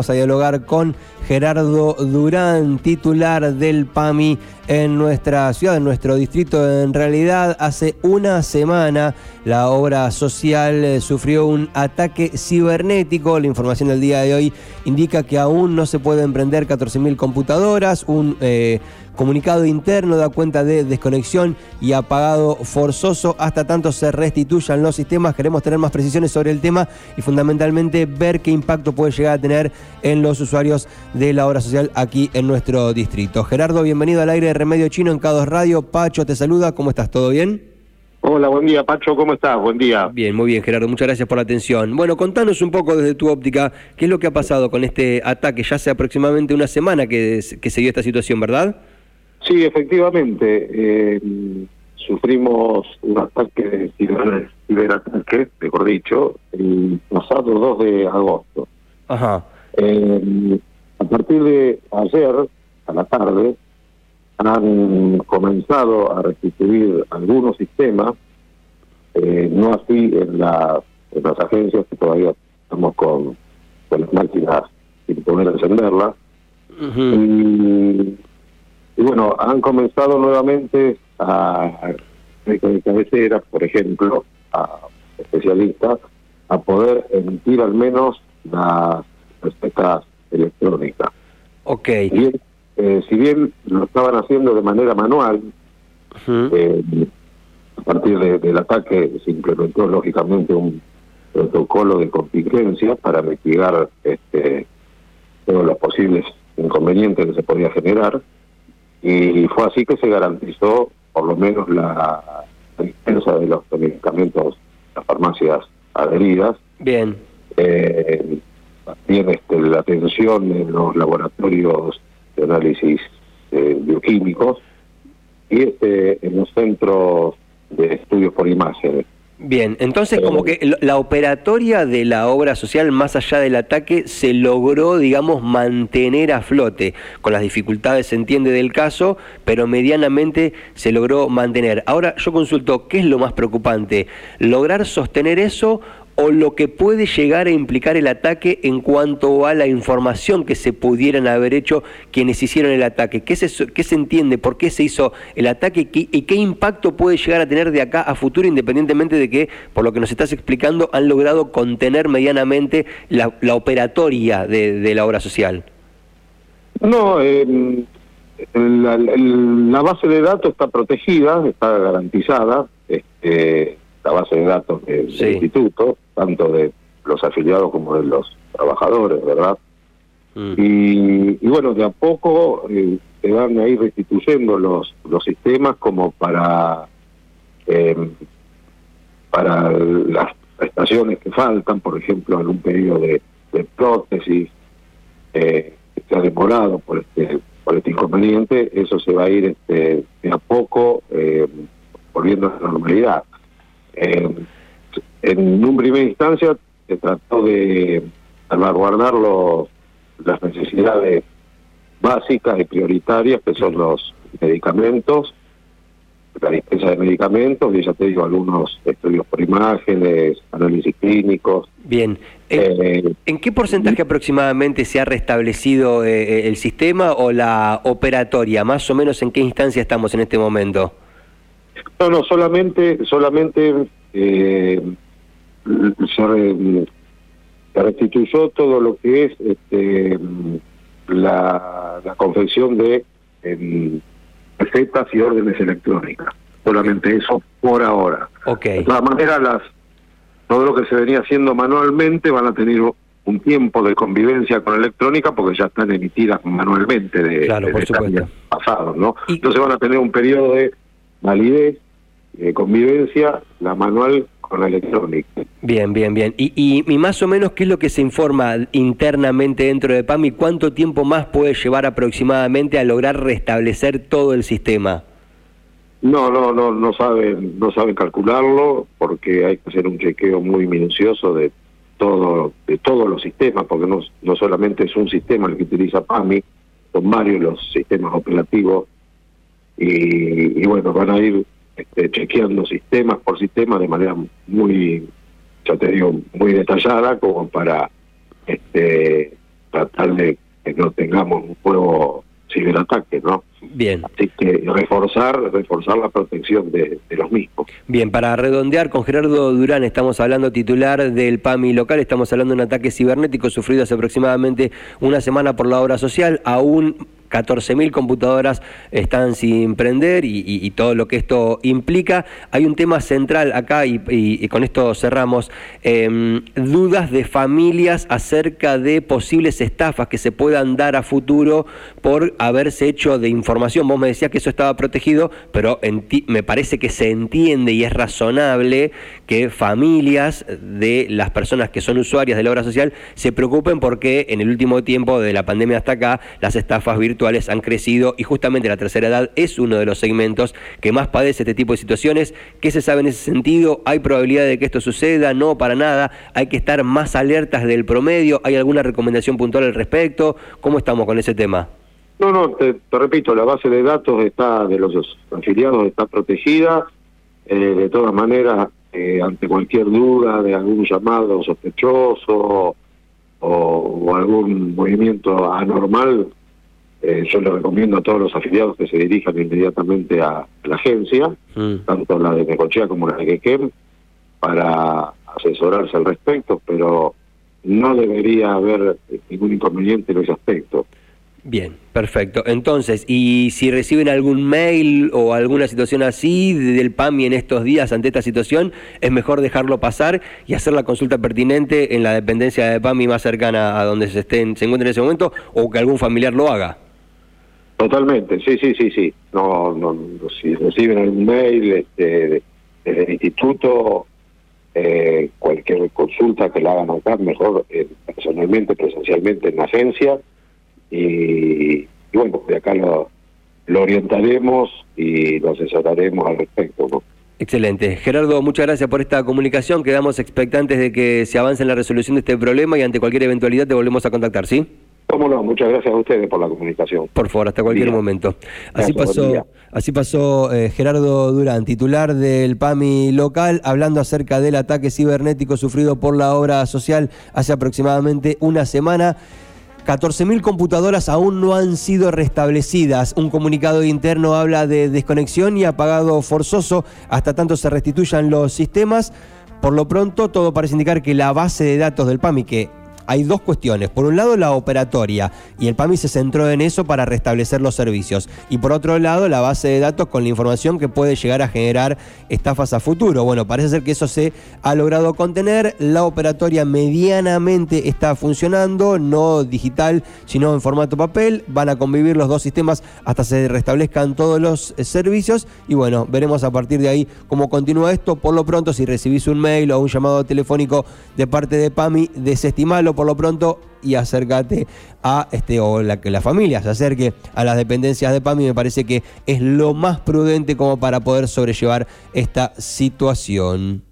Vamos a dialogar con Gerardo Durán, titular del PAMI en nuestra ciudad, en nuestro distrito. En realidad, hace una semana la obra social eh, sufrió un ataque cibernético. La información del día de hoy indica que aún no se puede emprender 14.000 computadoras. Un eh, comunicado interno da cuenta de desconexión y apagado forzoso hasta tanto se restituyan los sistemas. Queremos tener más precisiones sobre el tema y fundamentalmente ver qué impacto puede llegar a tener en los usuarios de la obra social aquí en nuestro distrito. Gerardo, bienvenido al aire de Remedio Chino en Cados Radio. Pacho te saluda, ¿cómo estás? ¿Todo bien? Hola, buen día, Pacho, ¿cómo estás? Buen día. Bien, muy bien, Gerardo, muchas gracias por la atención. Bueno, contanos un poco desde tu óptica, ¿qué es lo que ha pasado con este ataque? Ya hace aproximadamente una semana que, que se dio esta situación, ¿verdad? Sí, efectivamente. Eh, sufrimos un ataque de ciberataque, mejor dicho, el pasado 2 de agosto. Ajá. Eh, a partir de ayer, a la tarde, han comenzado a restituir algunos sistemas, eh, no así en, la, en las agencias que todavía estamos con, con las máquinas sin poder encenderlas. y, y, bueno, han comenzado nuevamente a, de cabecera, por ejemplo, a especialistas, a poder emitir al menos las recetas electrónicas. Ok. Eh, si bien lo estaban haciendo de manera manual, eh, a partir del ataque se implementó lógicamente un protocolo de contingencia para mitigar este, todos los posibles inconvenientes que se podía generar y fue así que se garantizó por lo menos la, dispensa de los medicamentos las farmacias adheridas. Bien. Eh, también este, la atención en los laboratorios de análisis eh, bioquímicos y este, en los centros de estudios por imágenes. Bien, entonces como que la operatoria de la obra social, más allá del ataque, se logró, digamos, mantener a flote, con las dificultades, se entiende del caso, pero medianamente se logró mantener. Ahora yo consulto, ¿qué es lo más preocupante? ¿Lograr sostener eso o lo que puede llegar a implicar el ataque en cuanto a la información que se pudieran haber hecho quienes hicieron el ataque. ¿Qué se, qué se entiende? ¿Por qué se hizo el ataque? ¿Y qué impacto puede llegar a tener de acá a futuro, independientemente de que, por lo que nos estás explicando, han logrado contener medianamente la, operatoria de, la obra social? No, eh, la, base de datos está protegida, está garantizada. Este, base de datos del instituto, tanto de los afiliados como de los trabajadores, ¿verdad? Mm. Y, bueno, de a poco eh, se van a ir restituyendo los, los sistemas como para, eh, para las estaciones que faltan, por ejemplo, algún pedido de, de prótesis eh, que se ha demorado por este por este inconveniente, eso se va a ir este, de a poco eh, volviendo a la normalidad. Eh, en un primer instancia se trató de salvaguardar los, las necesidades básicas y prioritarias, que son los medicamentos, la dispensa de medicamentos, y ya te digo, algunos estudios por imágenes, análisis clínicos. Bien. ¿En, eh, qué porcentaje aproximadamente se ha restablecido eh, el sistema o la operatoria? Más o menos en qué instancia estamos en este momento? No, no, solamente, solamente eh, se, restituyó todo lo que es este, la, confección de recetas y órdenes electrónicas. Solamente eso por ahora. De todas maneras, las, todo lo que se venía haciendo manualmente van a tener un tiempo de convivencia con electrónica porque ya están emitidas manualmente de, claro, pasados, ¿no? Entonces van a tener un periodo de validez, de convivencia, la manual con la electrónica. Bien, bien, bien. Y, y, más o menos, ¿qué es lo que se informa internamente dentro de PAMI? ¿Cuánto tiempo más puede llevar aproximadamente a lograr restablecer todo el sistema? No, no, no, no saben, no saben calcularlo porque hay que hacer un chequeo muy minucioso de todo, de todos los sistemas, porque no, no solamente es un sistema el que utiliza PAMI, son varios los sistemas operativos y, y bueno, van a ir este, chequeando sistemas por sistema de manera muy, ya te digo, muy detallada como para este, tratar de que no tengamos un nuevo ciberataque, ¿no? Bien. Así que reforzar, reforzar la protección de, los mismos. Bien, para redondear con Gerardo Durán, estamos hablando titular del PAMI local, estamos hablando de un ataque cibernético sufrido hace aproximadamente una semana por la obra social, aún 14.000 computadoras están sin prender y, todo lo que esto implica. Hay un tema central acá y, con esto cerramos, em, dudas de familias acerca de posibles estafas que se puedan dar a futuro por haberse hecho de información. Vos me decías que eso estaba protegido, pero me parece que se entiende y es razonable que familias de las personas que son usuarias de la obra social se preocupen porque en el último tiempo de la pandemia hasta acá las estafas virtuales han crecido y justamente la tercera edad es uno de los segmentos que más padece este tipo de situaciones. ¿Qué se sabe en ese sentido? ¿Hay probabilidad de que esto suceda? No, para nada. ¿Hay que estar más alertas del promedio? ¿Hay alguna recomendación puntual al respecto? ¿Cómo estamos con ese tema? No, no, te, repito, la base de datos está de los afiliados está protegida. Eh, de todas maneras, eh, ante cualquier duda de algún llamado sospechoso o algún movimiento anormal, eh, yo le recomiendo a todos los afiliados que se dirijan inmediatamente a la agencia, mm. tanto la de Necochea como la de Quequem, para asesorarse al respecto, pero no debería haber ningún inconveniente en ese aspecto. Bien, perfecto. Entonces, ¿y si reciben algún mail o alguna situación así del PAMI en estos días ante esta situación, es mejor dejarlo pasar y hacer la consulta pertinente en la dependencia de PAMI más cercana a donde se, estén, se encuentren en ese momento o que algún familiar lo haga? Totalmente, sí, sí, sí, sí. No, no, si reciben algún mail este, desde el instituto, eh, cualquier consulta que la hagan acá, mejor eh, personalmente, presencialmente en la agencia. Y, bueno, de acá lo, lo orientaremos y lo asesoraremos al respecto. ¿no? Excelente. Gerardo, muchas gracias por esta comunicación. Quedamos expectantes de que se avance en la resolución de este problema y ante cualquier eventualidad te volvemos a contactar, ¿sí? Cómo no, muchas gracias a ustedes por la comunicación. Por favor, hasta cualquier momento. Así pasó, así pasó eh, Gerardo Durán, titular del PAMI local, hablando acerca del ataque cibernético sufrido por la obra social hace aproximadamente una semana. 14.000 computadoras aún no han sido restablecidas. Un comunicado interno habla de desconexión y apagado forzoso hasta tanto se restituyan los sistemas. Por lo pronto, todo parece indicar que la base de datos del PAMI, que hay dos cuestiones. Por un lado, la operatoria, y el PAMI se centró en eso para restablecer los servicios. Y por otro lado, la base de datos con la información que puede llegar a generar estafas a futuro. Bueno, parece ser que eso se ha logrado contener. La operatoria medianamente está funcionando, no digital, sino en formato papel. Van a convivir los dos sistemas hasta se restablezcan todos los eh, servicios. Y bueno, veremos a partir de ahí cómo continúa esto. Por lo pronto, si recibís un mail o un llamado telefónico de parte de PAMI, desestimalo por lo pronto y acércate a este o la que la familia se acerque a las dependencias de PAMI me parece que es lo más prudente como para poder sobrellevar esta situación.